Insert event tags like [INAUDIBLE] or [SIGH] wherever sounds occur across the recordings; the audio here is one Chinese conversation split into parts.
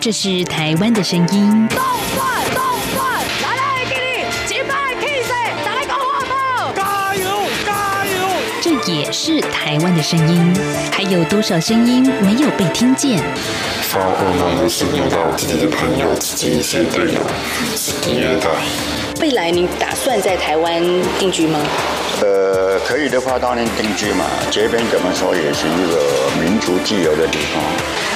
这是台湾的声音。动转动转，来来给你击败气势，再来讲话不？加油加油！这也是台湾的声音。还有多少声音没有被听见？发噩梦的是遇到自己的朋友、自己一些队友，是第二代。未来你打算在台湾定居吗？呃，可以的话当然定居嘛。这边怎么说也是一个民族自由的地方。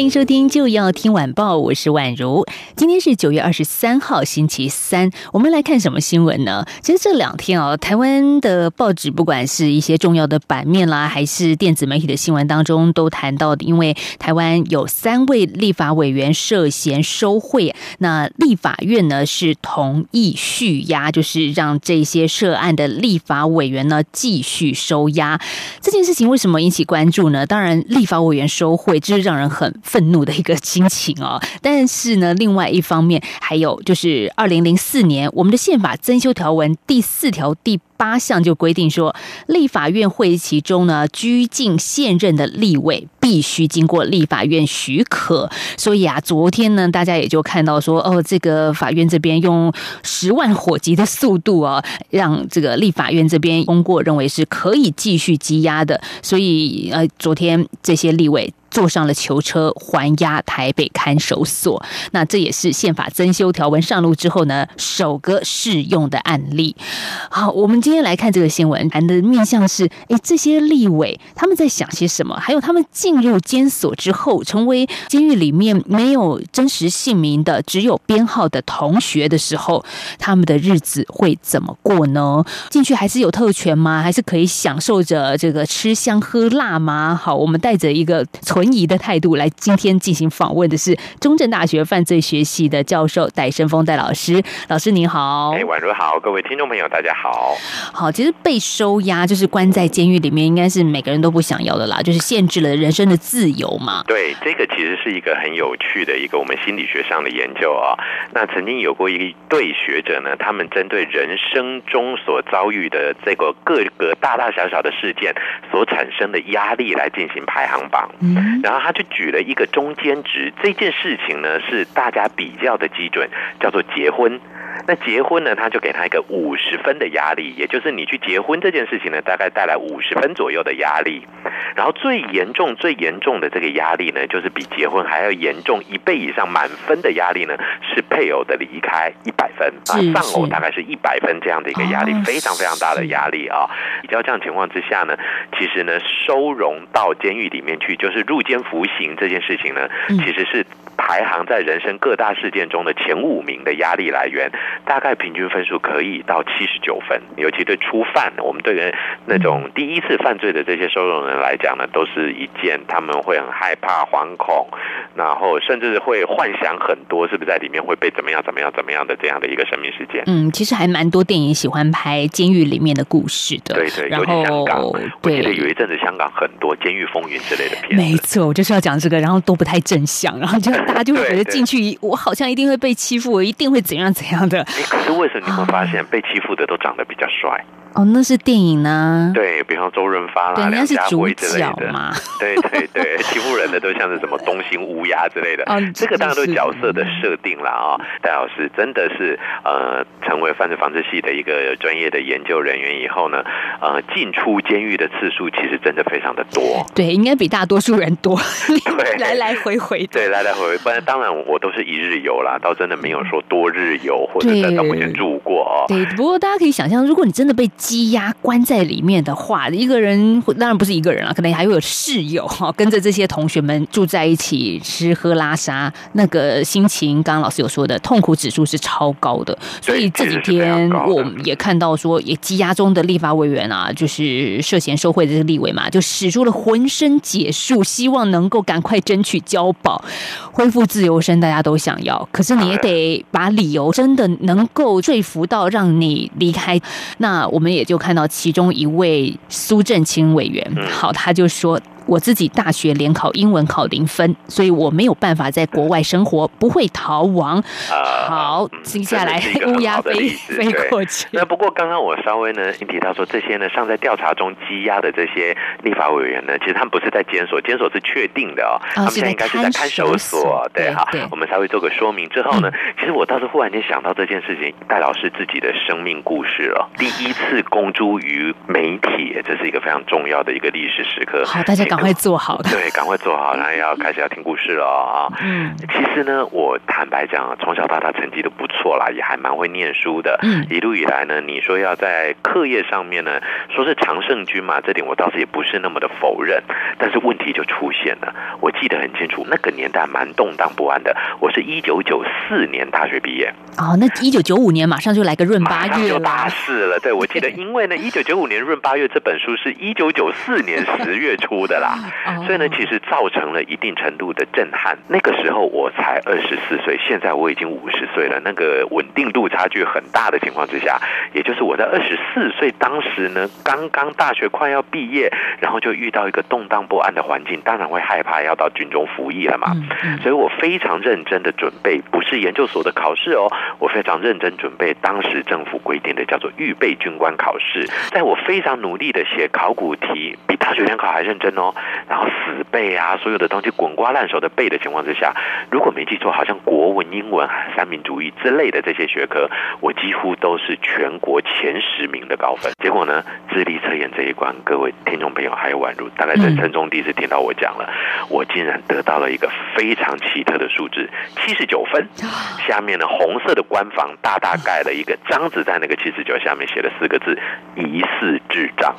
欢迎收听就要听晚报，我是宛如。今天是九月二十三号，星期三。我们来看什么新闻呢？其实这两天啊，台湾的报纸，不管是一些重要的版面啦，还是电子媒体的新闻当中，都谈到的，因为台湾有三位立法委员涉嫌收贿，那立法院呢是同意续押，就是让这些涉案的立法委员呢继续收押。这件事情为什么引起关注呢？当然，立法委员收贿，这是让人很。愤怒的一个心情哦，[LAUGHS] 但是呢，另外一方面还有就是二零零四年我们的宪法增修条文第四条第八项就规定说，立法院会期中呢，拘禁现任的立委必须经过立法院许可。所以啊，昨天呢，大家也就看到说，哦，这个法院这边用十万火急的速度啊，让这个立法院这边通过，认为是可以继续羁押的。所以呃，昨天这些立委。坐上了囚车，还押台北看守所。那这也是宪法增修条文上路之后呢，首个适用的案例。好，我们今天来看这个新闻，谈的面向是：哎，这些立委他们在想些什么？还有他们进入监所之后，成为监狱里面没有真实姓名的、只有编号的同学的时候，他们的日子会怎么过呢？进去还是有特权吗？还是可以享受着这个吃香喝辣吗？好，我们带着一个存疑的态度来今天进行访问的是中正大学犯罪学系的教授戴生峰戴老师，老师您好，哎，宛如好，各位听众朋友大家好，好，其实被收押就是关在监狱里面，应该是每个人都不想要的啦，就是限制了人生的自由嘛。对，这个其实是一个很有趣的一个我们心理学上的研究啊。那曾经有过一对学者呢，他们针对人生中所遭遇的这个各个大大小小的事件所产生的压力来进行排行榜。嗯。然后他就举了一个中间值，这件事情呢是大家比较的基准，叫做结婚。那结婚呢，他就给他一个五十分的压力，也就是你去结婚这件事情呢，大概带来五十分左右的压力。然后最严重、最严重的这个压力呢，就是比结婚还要严重一倍以上满分的压力呢，是配偶的离开一百分啊，丧偶大概是一百分这样的一个压力，非常非常大的压力啊。比较这样情况之下呢，其实呢，收容到监狱里面去，就是入监服刑这件事情呢，其实是排行在人生各大事件中的前五名的压力来源。大概平均分数可以到七十九分，尤其对初犯，我们对人那种第一次犯罪的这些收容人来讲呢，都是一件他们会很害怕、惶恐，然后甚至会幻想很多，是不是在里面会被怎么样、怎么样、怎么样的这样的一个生命事件？嗯，其实还蛮多电影喜欢拍监狱里面的故事的，对对，尤其香港，我记得有一阵子香港很多监狱风云之类的片，没错，我就是要讲这个，然后都不太正向，然后就大家就会觉得进去，我好像一定会被欺负，我一定会怎样怎样的。哎，可是为什么你会发现被欺负的都长得比较帅？哦，那是电影呢。对，比方周润发啦、梁家辉之类的嘛。[LAUGHS] 对对对，欺负人的都像是什么东行乌鸦之类的。哦，这个当然都是角色的设定了啊。戴老师真的是呃，成为犯罪防治系的一个专业的研究人员以后呢，呃，进出监狱的次数其实真的非常的多。对，应该比大多数人多。[LAUGHS] 对，[LAUGHS] 来来回回。对，来来回回。不然当然我都是一日游啦，倒真的没有说多日游或者在到目前住过哦。对，不过大家可以想象，如果你真的被羁押关在里面的话，一个人当然不是一个人了，可能还会有室友哈，[LAUGHS] 跟着这些同学们住在一起吃喝拉撒，那个心情，刚刚老师有说的，痛苦指数是超高的。所以这几天我们也看到说，也羁押中的立法委员啊，就是涉嫌受贿的这个立委嘛，就使出了浑身解数，希望能够赶快争取交保，恢复自由身，大家都想要。可是你也得把理由真的能够说服到让你离开。那我们。们也就看到其中一位苏振清委员，嗯好，他就说。我自己大学联考英文考零分，所以我没有办法在国外生活，不会逃亡。啊好，嗯接下来乌鸦飞飞对过去。那不过刚刚我稍微呢，提到说这些呢尚在调查中羁押的这些立法委员呢，其实他们不是在监所，监所是确定的哦，他们现在应该是在看守所所。对，好我们稍微做个说明之后呢，其实我倒是忽然间想到这件事情，戴老师自己的生命故事了，第一次公诸于媒体，这是一个非常重要的一个历史时刻。好，大家赶快做好的。对，赶快做好，然后要开始要听故事了啊！嗯其实呢，我坦白讲啊，从小到大成绩都不错啦，也还蛮会念书的。嗯一路以来呢，你说要在课业上面呢，说是常胜军嘛，这点我倒是也不是那么的否认。但是问题就出现了，我记得很清楚，那个年代蛮动荡不安的。我是一九九四年大学毕业，哦，那一九九五年马上就来个闰八月了大了。[LAUGHS] 事了。对，我记得，因为呢，一九九五年闰八月这本书是一九九四年十月出的啦。哦。所以呢，其实造成了一定程度的震撼。那个时候我才二十四岁，现在我已经五十岁了，那个稳定度差距很大的情况之下，也就是我在二十四岁当时呢，刚刚大学快要毕业，然后就遇到一个动荡不安的环境，当然会害怕要到军中服役了嘛。所以我非常认真的准备，不是研究所的考试哦，我非常认真准备当时政府规定的叫做预备军官考试，在我非常努力的写考古题，比大学联考还认真哦，然后死背啊，所有的东西滚瓜烂熟的背的情况之下，如果没记错，好像国文、英文、三民主义之类的这些学科，我几乎都是全国前十名的高分。结果呢，智力测验这一关，各位听众朋友还有宛如，大概人生中第一次听到我讲了，我竟然得到了一个非常奇特的数字，七十九分。下面呢，红色的官方大大盖了一个章子，在那个七十九下面写了四个字：疑似智障。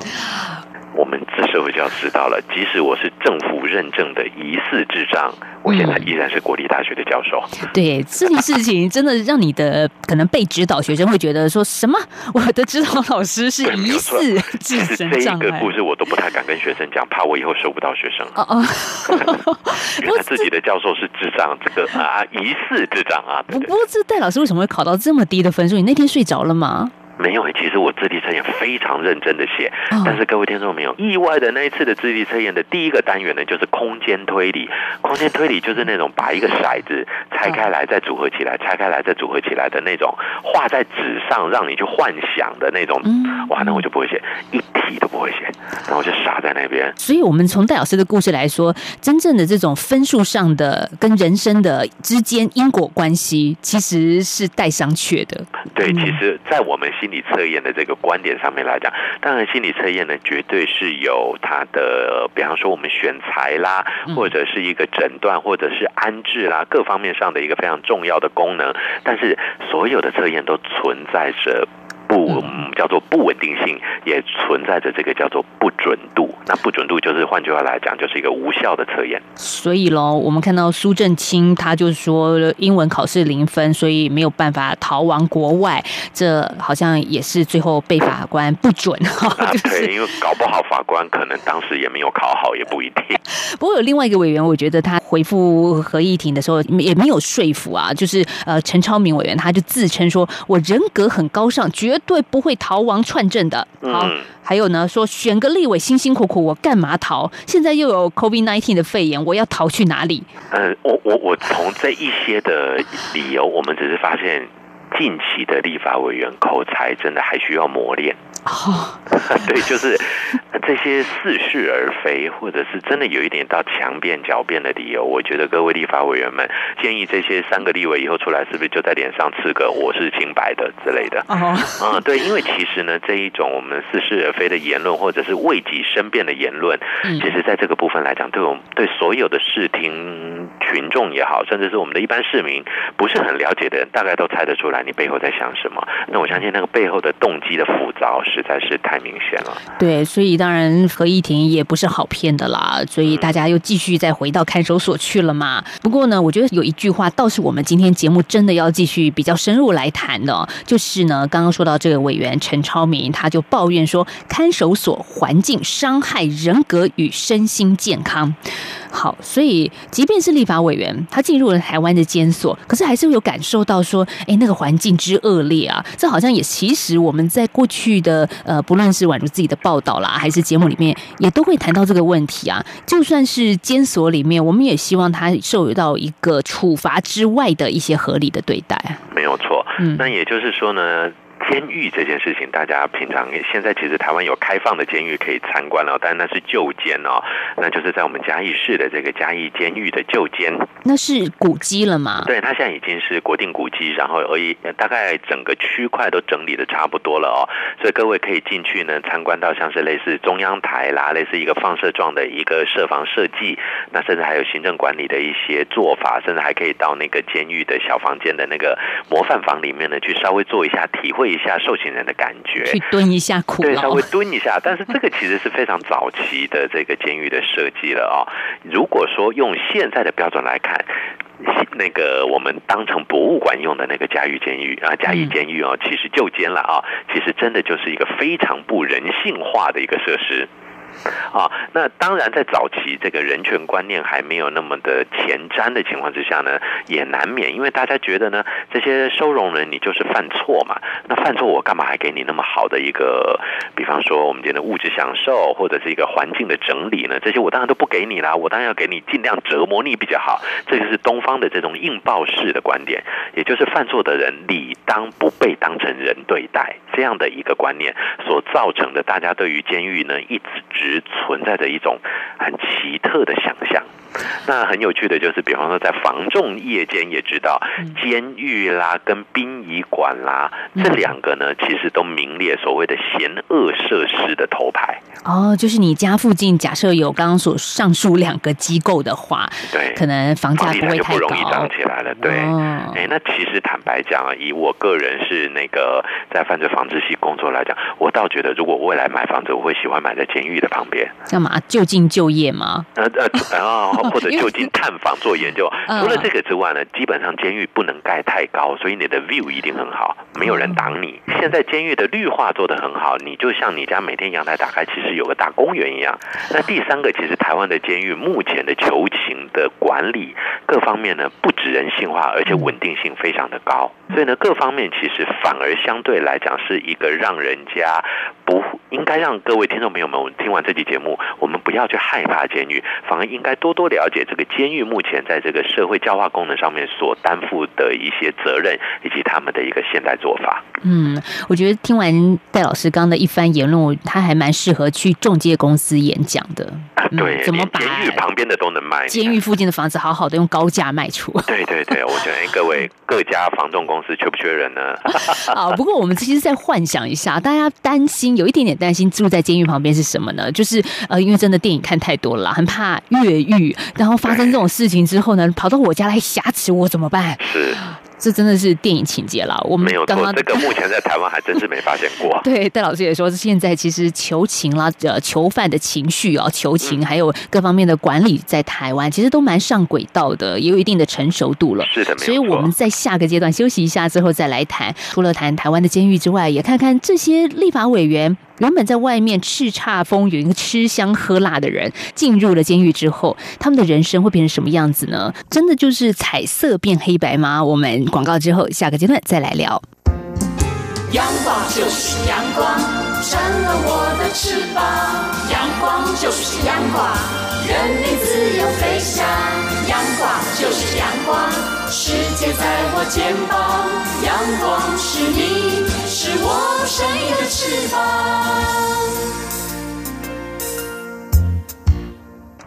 我们这时候就要知道了，即使我是政府认证的疑似智障，我现在依然是国立大学的教授。对这件事情，真的让你的可能被指导学生会觉得说什么？我的指导老师是疑似其智神实这一障碍个故。事我都不太敢跟学生讲，怕我以后收不到学生。哦哦，原来自己的教授是智障，这个啊疑似智障啊，对对不不过这戴老师为什么会考到这么低的分数？你那天睡着了吗？没有诶，其实我智力测验非常认真的写，哦但是各位听众没有意外的那一次的智力测验的第一个单元呢，就是空间推理。空间推理就是那种把一个骰子拆开来再组合起来，拆开来再组合起来的那种，画在纸上让你去幻想的那种。嗯哇，那我就不会写，一题都不会写，然后就傻在那边。所以，我们从戴老师的故事来说，真正的这种分数上的跟人生的之间因果关系，其实是带商榷的。对，嗯其实，在我们心理测验的这个观点上面来讲，当然心理测验呢，绝对是有它的，比方说我们选材啦，嗯或者是一个诊断，或者是安置啦，各方面上的一个非常重要的功能。但是，所有的测验都存在着。不嗯叫做不稳定性，也存在着这个叫做不准度。那不准度就是换句话来讲，就是一个无效的测验。所以喽，我们看到苏正清他就说英文考试零分，所以没有办法逃亡国外，这好像也是最后被法官不准哈、[LAUGHS] 啊，就是对，因为搞不好法官可能当时也没有考好，也不一定。[LAUGHS] 不过有另外一个委员，我觉得他回复合议庭的时候也没有说服啊，就是呃陈超明委员，他就自称说我人格很高尚，绝对不会逃亡串证的。好，嗯还有呢，说选个立委辛辛苦苦，我干嘛逃？现在又有 COVID nineteen 的肺炎，我要逃去哪里？呃，我我我从这一些的理由，我们只是发现近期的立法委员口才真的还需要磨练。哦，[LAUGHS] 对，就是这些似是而非，或者是真的有一点到强辩狡辩的理由，我觉得各位立法委员们建议这些三个立委以后出来，是不是就在脸上刺个“我是清白的”之类的？哦，嗯，对，因为其实呢，这一种我们似是而非的言论，或者是为己申辩的言论，嗯其实在这个部分来讲，对我们对所有的视听群众也好，甚至是我们的一般市民不是很了解的人，大概都猜得出来你背后在想什么。那我相信那个背后的动机的复杂实在是太明显了。对，所以当然合议庭也不是好骗的啦，所以大家又继续再回到看守所去了嘛。不过呢，我觉得有一句话倒是我们今天节目真的要继续比较深入来谈的，就是呢，刚刚说到这个委员陈超明，他就抱怨说，看守所环境伤害人格与身心健康。好，所以即便是立法委员，他进入了台湾的监所，可是还是有感受到说，哎，那个环境之恶劣啊，这好像也其实我们在过去的呃，不论是宛如自己的报道啦，还是节目里面，也都会谈到这个问题啊。就算是监所里面，我们也希望他受到一个处罚之外的一些合理的对待。没有错。嗯那也就是说呢。监狱这件事情，大家平常现在其实台湾有开放的监狱可以参观了，但那是旧监哦，那就是在我们嘉义市的这个嘉义监狱的旧监。那是古迹了吗？对，它现在已经是国定古迹，然后而已，大概整个区块都整理的差不多了哦，所以各位可以进去呢参观到像是类似中央台啦，类似一个放射状的一个设防设计，那甚至还有行政管理的一些做法，甚至还可以到那个监狱的小房间的那个模范房里面呢，去稍微做一下体会一下受刑人的感觉，去蹲一下苦对，稍微。蹲一下。但是这个其实是非常早期的这个监狱的设计了哦。如果说用现在的标准来看，那个我们当成博物馆用的那个嘉义监狱啊，嘉义监狱哦，其实旧监了啊，其实真的就是一个非常不人性化的一个设施。啊，那当然，在早期这个人权观念还没有那么的前瞻的情况之下呢，也难免，因为大家觉得呢，这些收容人你就是犯错嘛，那犯错我干嘛还给你那么好的一个，比方说我们讲的物质享受或者是一个环境的整理呢？这些我当然都不给你啦，我当然要给你尽量折磨你比较好。这就是东方的这种硬暴式的观点，也就是犯错的人理当不被当成人对待这样的一个观念所造成的，大家对于监狱呢一直存在着一种很奇特的想象。那很有趣的就是，比方说在防重夜间也知道，监狱啦跟殡仪馆啦这两个呢，其实都名列所谓的嫌恶设施的头牌。哦，就是你家附近假设有刚刚所上述两个机构的话，对，可能房价就不会太高不容易涨起来了。对，哎、哦那其实坦白讲啊，以我个人是那个在犯罪防治系工作来讲，我倒觉得如果未来买房子，我会喜欢买在监狱的旁边。干嘛就近就业吗？呃呃，然后或者就近探访做研究。嗯除了这个之外呢，基本上监狱不能盖太高，所以你的 view 一定很好，没有人挡你。现在监狱的绿化做得很好，你就像你家每天阳台打开，其实有个大公园一样。那第三个，其实台湾的监狱目前的囚情的管理各方面呢，不止人性化，而且稳定性非常的高。所以呢，各方面其实反而相对来讲是一个让人家不应该让各位听众朋友们，我们听完这期节目，我们不要去害怕监狱，反而应该多多了解这个监狱目前在这个社会教化功能上面所担负的一些责任，以及他们的一个现代做法。嗯，我觉得听完戴老师刚刚的一番言论，他还蛮适合去中介公司演讲的。嗯对，怎么把监狱旁边的都能卖？监狱附近的房子好好的用高价卖出？对对对，[LAUGHS] 我觉得哎各位各家房仲公司缺不缺人呢？[LAUGHS] 啊，不过我们其实在幻想一下，大家担心有有一点点担心住在监狱旁边是什么呢？就是呃，因为真的电影看太多了，很怕越狱，然后发生这种事情之后呢，跑到我家来挟持我怎么办？是这真的是电影情节了。我们没有错。这个目前在台湾还真是没发现过 [LAUGHS] 对，戴老师也说，现在其实求情啦、呃，囚犯的情绪啊、求情还有各方面的管理，在台湾其实都蛮上轨道的，也有一定的成熟度了。是的，所以我们在下个阶段休息一下之后再来谈。除了谈台湾的监狱之外，也看看这些立法委员原本在外面叱咤风云、吃香喝辣的人，进入了监狱之后，他们的人生会变成什么样子呢？真的就是彩色变黑白吗？我们广告之后，下个阶段再来聊。阳光就是阳光，成了我的翅膀。阳光就是阳光，任你自由飞翔。阳光就是阳光，世界在我肩膀。阳光是你，是我生命的翅膀。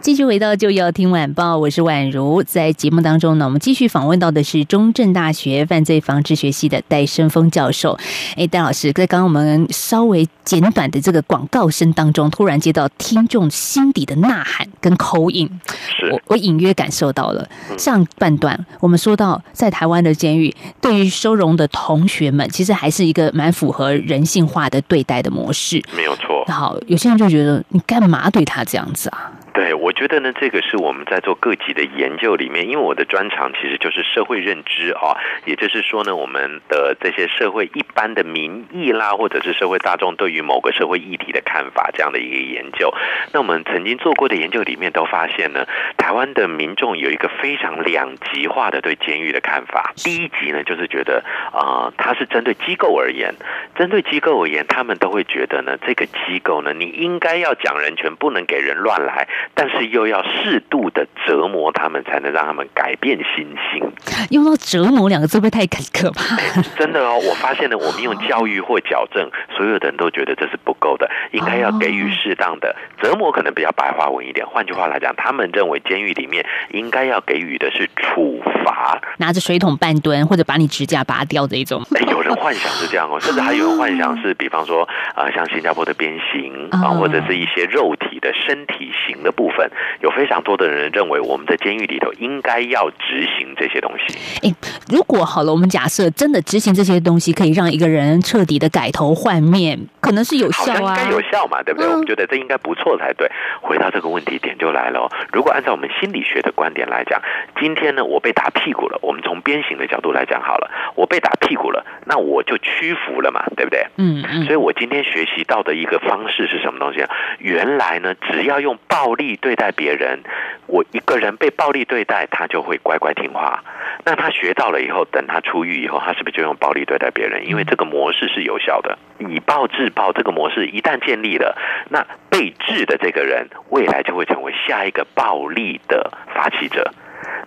继续回到就要听晚报，我是宛如。在节目当中呢，我们继续访问到的是中正大学犯罪防治学系的戴生峰教授。哎，戴老师，在刚刚我们稍微简短的这个广告声当中，突然接到听众心底的呐喊跟口音，是我我隐约感受到了。上半段我们说到，在台湾的监狱，对于收容的同学们，其实还是一个蛮符合人性化的对待的模式。没有错。好，有些人就觉得你干嘛对他这样子啊？对，我觉得呢，这个是我们在做各级的研究里面，因为我的专长其实就是社会认知啊，也就是说呢，我们的这些社会一般的民意啦，或者是社会大众对于某个社会议题的看法这样的一个研究。那我们曾经做过的研究里面都发现呢，台湾的民众有一个非常两极化的对监狱的看法。第一集呢，就是觉得啊，它是针对机构而言，针对机构而言，他们都会觉得呢，这个机构呢，你应该要讲人权，不能给人乱来。但是又要适度的折磨他们，才能让他们改变心性。用到“折磨”两个字会不会太可怕？真的哦，我发现呢，我们用教育或矫正，所有的人都觉得这是不够的，应该要给予适当的折磨，可能比较白话文一点。换句话来讲，他们认为监狱里面应该要给予的是处罚，拿着水桶半蹲，或者把你指甲拔掉这一种。哎，有人幻想是这样哦，甚至还有人幻想是，比方说啊，像新加坡的鞭刑啊，或者是一些肉体的身体型的部分，有非常多的人认为，我们在监狱里头应该要执行这些东西。诶，如果好了，我们假设真的执行这些东西，可以让一个人彻底的改头换面，可能是有效啊，应该有效嘛，对不对？我们觉得这应该不错才对。回到这个问题点就来了，如果按照我们心理学的观点来讲，今天呢，我被打屁股了，我们从鞭刑的角度来讲好了，我被打屁股了，那我就屈服了嘛，对不对？嗯嗯。所以我今天学习到的一个方式是什么东西啊？原来呢，只要用暴力对待别人，我一个人被暴力对待，他就会乖乖听话。那他学到了以后，等他出狱以后，他是不是就用暴力对待别人？因为这个模式是有效的，以暴制暴这个模式一旦建立了，那被治的这个人未来就会成为下一个暴力的发起者。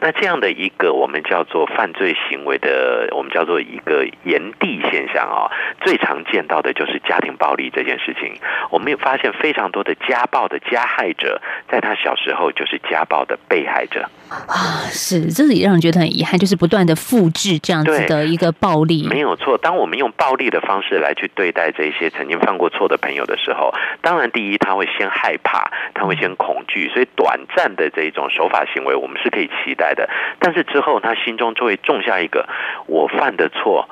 那这样的一个我们叫做犯罪行为的，我们叫做一个炎帝现象啊，最常见到的就是家庭暴力这件事情。我们也发现非常多的家暴的加害者，在他小时候就是家暴的被害者啊，是，这也让人觉得很遗憾，就是不断的复制这样子的一个暴力。没有错，当我们用暴力的方式来去对待这些曾经犯过错的朋友的时候，当然第一他会先害怕，他会先恐惧，所以短暂的这一种手法行为，我们是可以期期待。的，但是之后他心中就会种下一个我犯的错。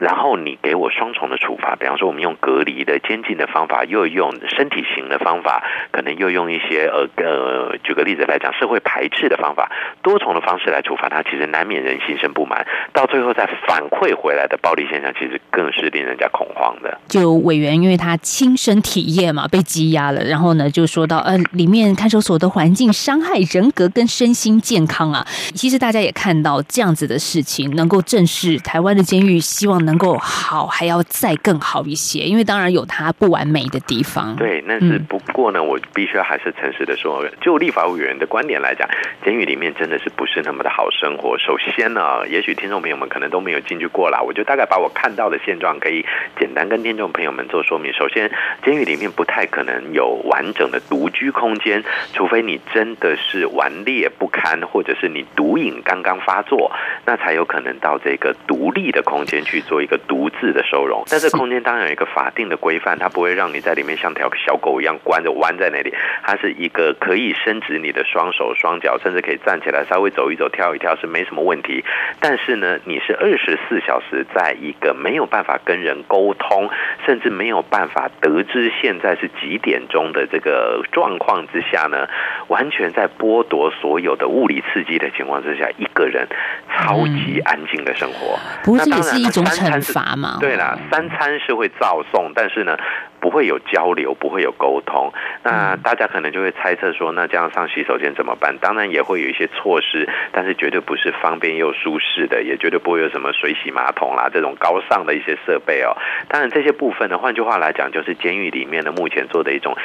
然后你给我双重的处罚，比方说我们用隔离的监禁的方法，又用身体型的方法，可能又用一些呃呃，举个例子来讲，社会排斥的方法，多重的方式来处罚他，其实难免人心生不满，到最后再反馈回来的暴力现象，其实更是令人家恐慌的。就委员因为他亲身体验嘛，被羁押了，然后呢就说到呃，里面看守所的环境伤害人格跟身心健康啊。其实大家也看到这样子的事情，能够正视台湾的监狱，希望能。能够好，还要再更好一些，因为当然有它不完美的地方。对，那是不过呢，我必须要还是诚实的说，就立法委员的观点来讲，监狱里面真的是不是那么的好生活。首先呢，也许听众朋友们可能都没有进去过啦，我就大概把我看到的现状可以简单跟听众朋友们做说明。首先，监狱里面不太可能有完整的独居空间，除非你真的是顽劣不堪，或者是你毒瘾刚刚发作，那才有可能到这个独立的空间去做。一个独自的收容，但这空间当然有一个法定的规范，它不会让你在里面像条小狗一样关着弯在那里。它是一个可以伸直你的双手双脚，甚至可以站起来稍微走一走、跳一跳是没什么问题。但是呢，你是二十四小时在一个没有办法跟人沟通，甚至没有办法得知现在是几点钟的这个状况之下呢，完全在剥夺所有的物理刺激的情况之下，一个人超级安静的生活。不是也是一种惩罚嘛？对啦，三餐是会照送，但是呢，不会有交流，不会有沟通。那大家可能就会猜测说，那这样上洗手间怎么办？当然也会有一些措施，但是绝对不是方便又舒适的，也绝对不会有什么水洗马桶啦这种高尚的一些设备哦。当然这些部分呢，换句话来讲，就是监狱里面呢目前做的一种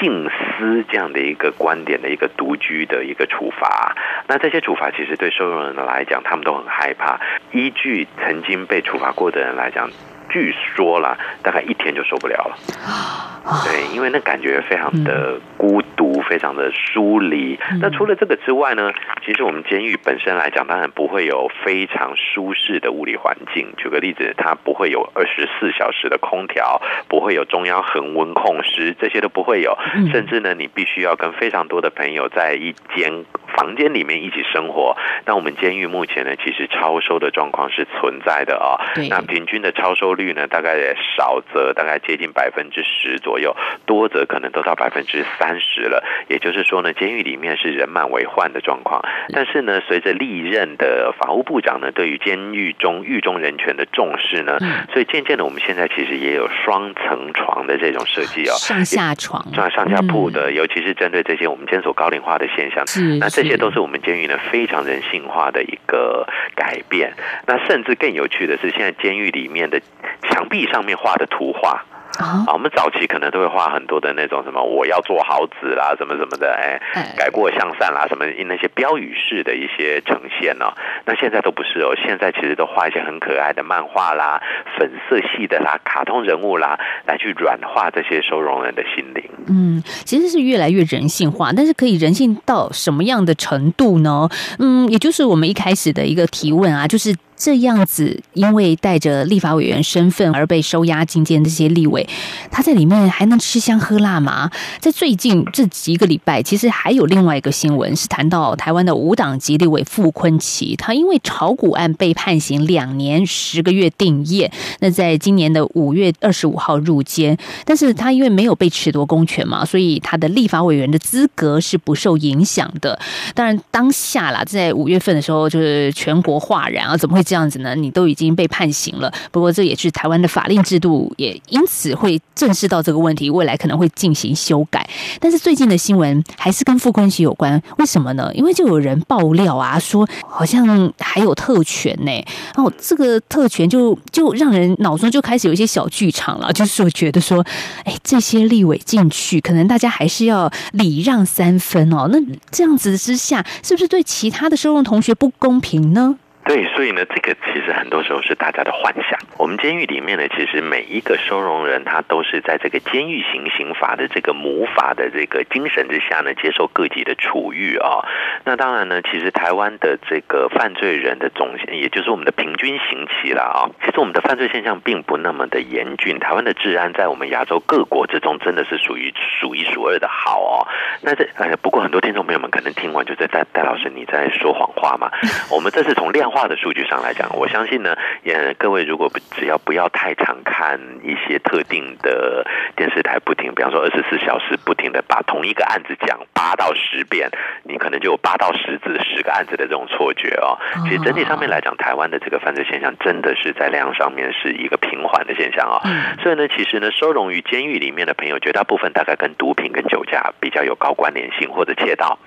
静思这样的一个观点的一个独居的一个处罚。那这些处罚其实对受用人来讲，他们都很害怕。依据曾经被处罚过的人来讲。据说啦，大概一天就受不了了。对，因为那感觉非常的孤独，非常的疏离。那除了这个之外呢，其实我们监狱本身来讲，当然不会有非常舒适的物理环境。举个例子，它不会有二十四小时的空调，不会有中央恒温控室，这些都不会有。甚至呢，你必须要跟非常多的朋友在一间房间里面一起生活。那我们监狱目前呢，其实超收的状况是存在的啊、对那平均的超收率呢，大概少则大概接近百分之十左右，多则可能都到百分之三十了。也就是说呢，监狱里面是人满为患的状况。但是呢，随着历任的法务部长呢，对于监狱中狱中人权的重视呢，嗯所以渐渐的，我们现在其实也有双层床的这种设计哦。上下床，上上下铺的，尤其是针对这些我们监所高龄化的现象，是那这些都是我们监狱呢非常人性化的一个改变。那甚至更有趣的是，现在监狱里面的墙壁上面画的图画。啊啊，我们早期可能都会画很多的那种什么我要做好子啦，什么什么的，哎哎，改过向善啦，什么那些标语式的一些呈现哦。那现在都不是哦，现在其实都画一些很可爱的漫画啦、粉色系的啦、卡通人物啦，来去软化这些收容人的心灵。嗯，其实是越来越人性化，但是可以人性到什么样的程度呢？嗯，也就是我们一开始的一个提问啊，就是。这样子，因为带着立法委员身份而被收押进监这些立委，他在里面还能吃香喝辣吗？在最近这几个礼拜，其实还有另外一个新闻是谈到台湾的无党籍立委傅昆奇，他因为炒股案被判刑两年十个月定谳。那在今年的五月二十五号入监，但是他因为没有被褫夺公权嘛，所以他的立法委员的资格是不受影响的。当然，当下啦，在五月份的时候，就是全国哗然啊，怎么会这样子呢？你都已经被判刑了。不过，这也是台湾的法令制度，也因此会正视到这个问题，未来可能会进行修改。但是最近的新闻还是跟傅昆萁有关，为什么呢？因为就有人爆料啊，说好像还有特权呢、然后这个特权就就让人脑中就开始有一些小剧场了，就是我觉得说，哎，这些立委进去，可能大家还是要礼让三分哦。那这样子之下，是不是对其他的收容同学不公平呢？对，所以呢，这个其实很多时候是大家的幻想。我们监狱里面呢，其实每一个收容人，他都是在这个监狱型刑法的这个母法的这个精神之下呢，接受各级的处遇啊。那当然呢，其实台湾的这个犯罪人的总，也就是我们的平均刑期了啊。其实我们的犯罪现象并不那么的严峻，台湾的治安在我们亚洲各国之中真的是属于数一数二的好哦。那这呃，不过很多听众朋友们可能听完就在戴戴老师你在说谎话嘛？[LAUGHS] 我们这是从量化的数据上来讲，我相信呢，也各位如果不只要不要太常看一些特定的电视台，不停，比方说二十四小时不停的把同一个案子讲八到十遍，你可能就有八到十字十个案子的这种错觉哦。其实整体上面来讲，台湾的这个犯罪现象真的是在量上面是一个平缓的现象哦。所以呢，其实呢，收容于监狱里面的朋友，绝大部分大概跟毒品跟酒驾比较有高关联性或者窃盗，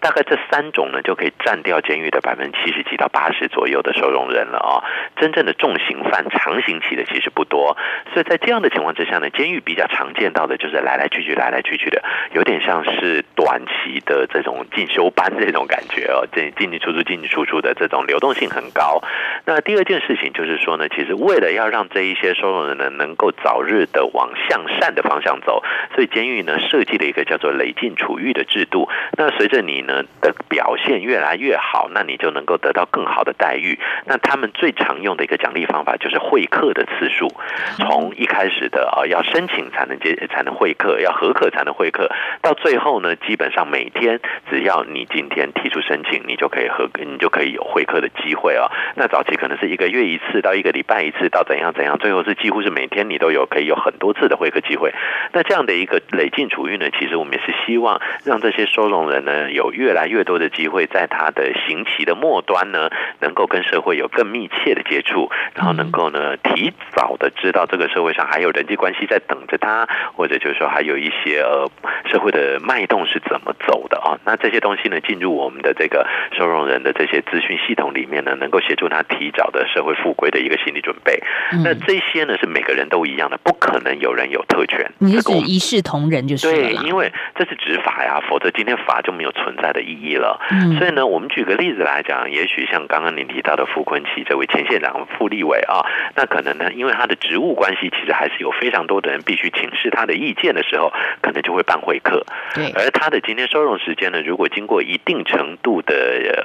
大概这三种呢就可以占掉监狱的百分之七十几到八十左右的收容人了啊、真正的重刑犯、长刑期的其实不多，所以在这样的情况之下呢，监狱比较常见到的就是来来去去、来来去去的，有点像是短期的这种进修班这种感觉哦，进进进出出、进进出出的这种流动性很高。那第二件事情就是说呢，其实为了要让这一些收容人呢能够早日的往向善的方向走，所以监狱呢设计了一个叫做累进处遇的制度。那随着你呢的表现越来越好，那你就能够得到更好的待遇。那他们最常用的一个奖励方法就是会客的次数，从一开始的啊要申请才能接才能会客，要合客才能会客，到最后呢，基本上每天只要你今天提出申请，你就可以合，你就可以有会客的机会哦。那早期可能是一个月一次到一个礼拜一次到怎样怎样，最后是几乎是每天你都有可以有很多次的会客机会。那这样的一个累进处遇呢，其实我们也是希望让这些收容人呢有越来越多的机会，在他的刑期的末端呢，能够跟社会有更密切的接触，然后能够呢提早的知道这个社会上还有人际关系在等着他，或者就是说还有一些呃社会的脉动是怎么走的啊。那这些东西呢进入我们的这个收容人的这些资讯系统里面呢，能够协助他提早的社会复归的一个心理准备。那这些呢是每个人都一样的，不可能有人有特权。你是这个我们指一视同仁就是了对，因为这是执法呀，否则今天法就没有存在的意义了。嗯所以呢，我们举个例子来讲，也许像刚刚您提到的傅昆萁这位前县长傅立伟啊，那可能呢，因为他的职务关系，其实还是有非常多的人必须请示他的意见的时候，可能就会办会客。对，而他的今天收容时间呢，如果经过一定程度的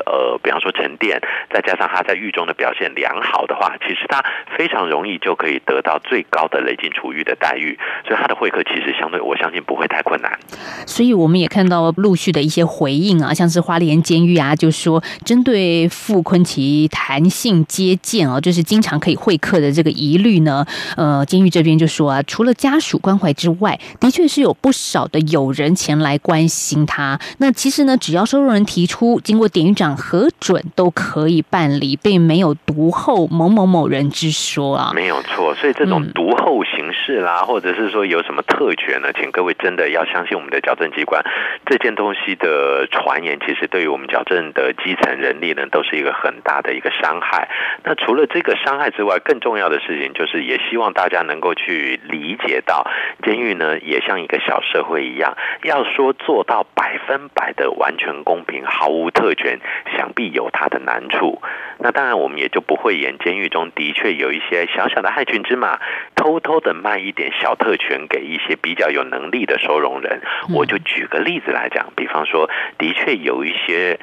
呃，比方说沉淀，再加上他在狱中的表现良好的话，其实他非常容易就可以得到最高的累进处遇的待遇，所以他的会客其实相对我相信不会太困难。所以我们也看到陆续的一些回应啊，像是花莲监狱啊，就说针对傅昆奇弹性接见哦，就是经常可以会客的这个疑虑呢，呃，监狱这边就说啊，除了家属关怀之外，的确是有不少的友人前来关心他。那其实呢，只要收容人提出，经过典狱长核准，都可以办理，并没有独后某某某人之说啊。没有错，所以这种独后形式啦，或者是说有什么特权呢？请各位真的要相信我们的矫正机关，这件东西的呃传言，其实对于我们矫正的基层人力呢，都是一个很大的一个伤害。那除了这个伤害之外，更重要的事情就是，也希望大家能够去理解到，监狱呢也像一个小社会一样，要说做到百分百的完全公平、毫无特权，想必有它的难处。那当然，我们也就不会演监狱中的确有一些小小的害群之马，偷偷的卖一点小特权给一些比较有能力的收容人。我就举个例子来讲，比方说，的确有一些。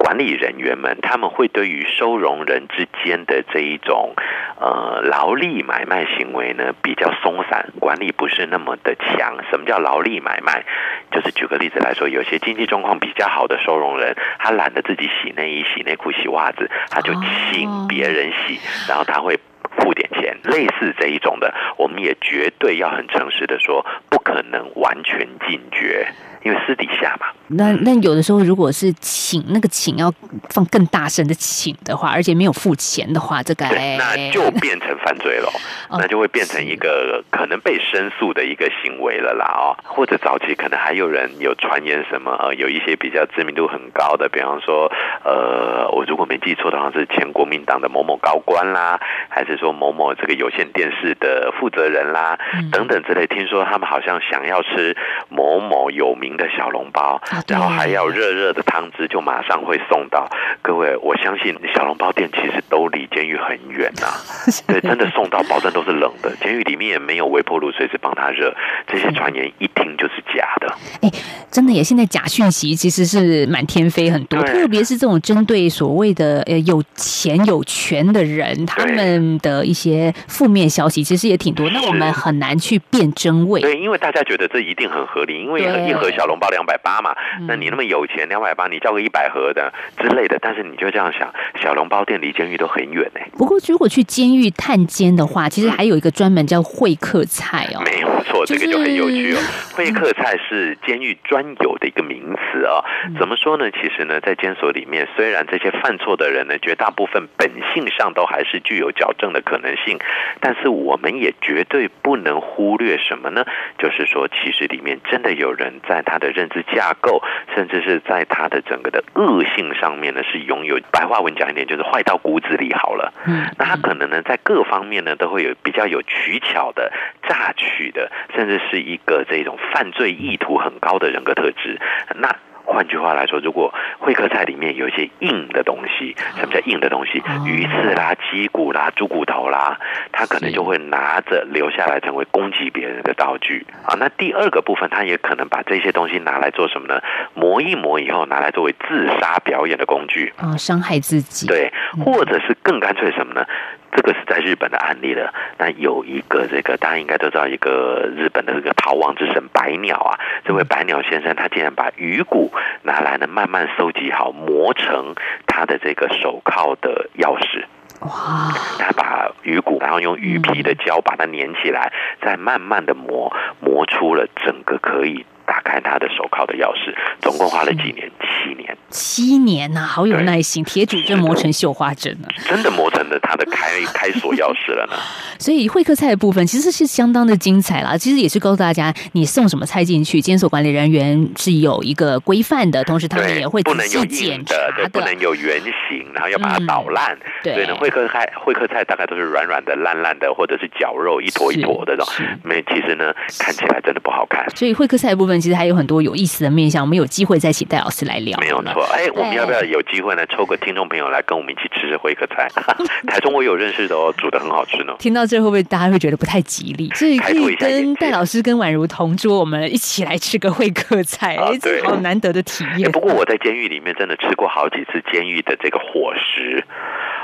管理人员们，他们会对于收容人之间的这一种呃劳力买卖行为呢比较松散，管理不是那么的强。什么叫劳力买卖？就是举个例子来说，有些经济状况比较好的收容人，他懒得自己洗内衣、洗内裤、洗袜子，他就请别人洗，然后他会付点钱。类似这一种的，我们也绝对要很诚实的说，不可能完全禁绝。因为私底下嘛，那那有的时候如果是请那个请要放更大声的请的话，而且没有付钱的话，这个那就变成犯罪了，[LAUGHS] 那就会变成一个可能被申诉的一个行为了啦哦。或者早期可能还有人有传言什么呃，有一些比较知名度很高的，比方说呃，我如果没记错的话是前国民党的某某高官啦，还是说某某这个有线电视的负责人啦，等等之类。听说他们好像想要吃某某有名。的小笼包，然后还要热热的汤汁，就马上会送到。各位，我相信小笼包店其实都离监狱很远呐，[LAUGHS] 对，真的送到，保证都是冷的。监狱里面也没有微波炉随时帮他热，这些传言一听就是假的。哎，真的耶！现在假讯息其实是满天飞很多，特别是这种针对所谓的呃有钱有权的人，他们的一些负面消息其实也挺多。那我们很难去辨真伪。对，因为大家觉得这一定很合理，因为一盒小笼包两百八嘛，那你那么有钱，两百八，你叫个一百盒的之类的，但是你就这样想，小笼包店离监狱都很远呢。不过如果去监狱探监的话，其实还有一个专门叫会客菜哦。没有错，这个就很有趣哦。会客菜是监狱专有的一个名词哦。怎么说呢？其实呢，在监所里面，虽然这些犯错的人呢，绝大部分本性上都还是具有矫正的可能性，但是我们也绝对不能忽略什么呢？就是说，其实里面真的有人在。他的认知架构，甚至是在他的整个的恶性上面呢，是拥有白话文讲一点，就是坏到骨子里好了。嗯，那他可能呢，在各方面呢，都会有比较有取巧的、榨取的，甚至是一个这种犯罪意图很高的人格特质。那。换句话来说，如果会客菜里面有一些硬的东西，什么叫硬的东西？鱼刺啦、鸡骨啦、猪骨头啦，他可能就会拿着留下来成为攻击别人的道具啊。那第二个部分，他也可能把这些东西拿来做什么呢？磨一磨以后，拿来作为自杀表演的工具啊，伤害自己。对，或者是更干脆什么呢？这个是在日本的案例了。那有一个这个大家应该都知道，一个日本的这个逃亡之神白鸟啊，这位白鸟先生他竟然把鱼骨拿来呢，慢慢收集好，磨成他的这个手铐的钥匙。哇！他把鱼骨，然后用鱼皮的胶把它粘起来，再慢慢的磨，磨出了整个可以。打开他的手铐的钥匙，总共花了几年？七年。七年呐，好有耐心。铁杵真磨成绣花针了，真的磨成了他的开开锁钥匙了呢。[LAUGHS] 所以会客菜的部分其实是相当的精彩啦。其实也是告诉大家，你送什么菜进去，监所管理人员是有一个规范的，同时他们也会不能有硬的，对，不能有圆形，然后要把它捣烂。对，呢，会客菜会客菜大概都是软软的、烂烂的，或者是绞肉一坨一坨的这种。没，其实呢，看起来真的不好看。所以会客菜的部分。其实还有很多有意思的面向，我们有机会再请戴老师来聊。没有错，哎，我们要不要有机会呢？抽个听众朋友来跟我们一起吃吃会客菜？[LAUGHS] 台中我有认识的哦，煮的很好吃呢。听到这会不会大家会觉得不太吉利？所以可以跟戴老师跟宛如同桌，我们一起来吃个会客菜，哎，这好难得的体验。不过我在监狱里面真的吃过好几次监狱的这个伙食。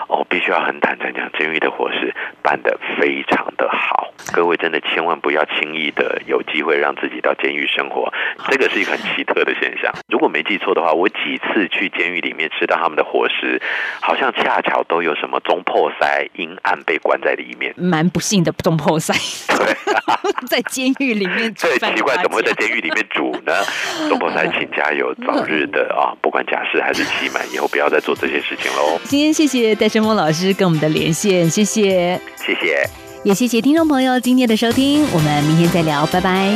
哦，必须要很坦诚讲，监狱的伙食办得非常的好。各位真的千万不要轻易的有机会让自己到监狱生活，这个是一个很奇特的现象。如果没记错的话，我几次去监狱里面吃到他们的伙食，好像恰巧都有什么中破塞阴暗被关在里面。蛮不幸的中破塞，对，[LAUGHS] 在监狱里面煮 [LAUGHS] 对，饭奇怪，怎么会在监狱里面煮呢？中破塞，请加油，早日的啊，不管假释还是期满，以后不要再做这些事情喽。今天谢谢戴胜峰老师跟我们的连线，谢谢，谢谢。也谢谢听众朋友今天的收听，我们明天再聊，拜拜。